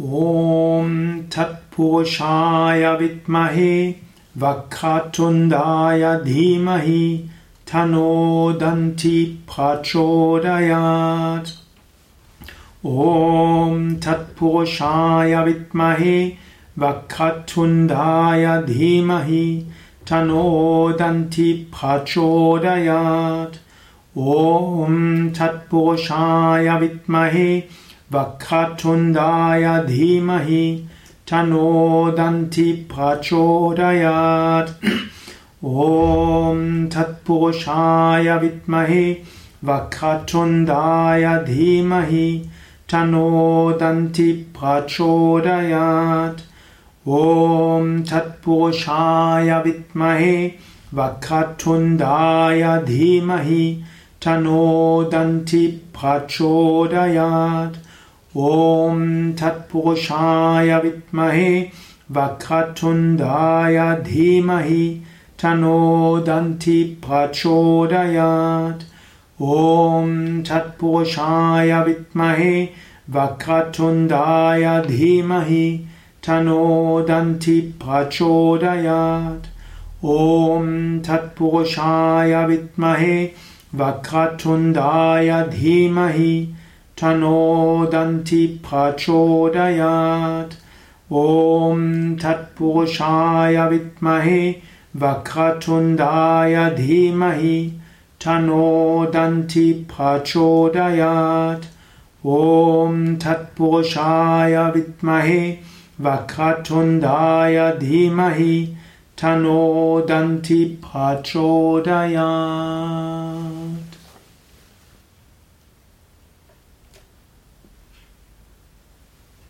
ॐ तत्पुरुषाय विद्महे वक्रतुण्डाय धीमहि तन्नो दन्ति प्रचोदयात्। ॐ तत्पुरुषाय विद्महे वक्रतुण्डाय धीमहि तन्नो दन्ति प्रचोदयात्। ॐ तत्पुरुषाय विद्महे वक्रतुण्डाय धीमहि तन्नो दन्ति प्रचोदयात्। ॐ तत्पुरुषाय विद्महे वक्रतुण्डाय धीमहि तन्नो दन्ति प्रचोदयात्। ॐ तत्पुरुषाय विद्महे वक्रतुण्डाय धीमहि तन्नो दन्ति प्रचोदयात् ॐ तत्पुरुषाय विद्महे वक्रतुण्डाय धीमहि तन्नो दन्ति प्रचोदयात् ॐ तत्पुरुषाय विद्महे वक्रतुण्डाय धीमहि तन्नो दन्ति प्रचोदयात् ॐ तत्पुरुषाय विद्महे वक्रतुण्डाय धीमहि तन्नो दन्ति प्रचोदयात् ॐ तत्पुरुषाय विद्महे वक्रतुण्डाय धीमहि तन्नो दन्ति प्रचोदयात् ॐ तत्पुरुषाय विद्महे वक्रतुण्डाय धीमहि तन्नो दन्ति प्रचोदयात्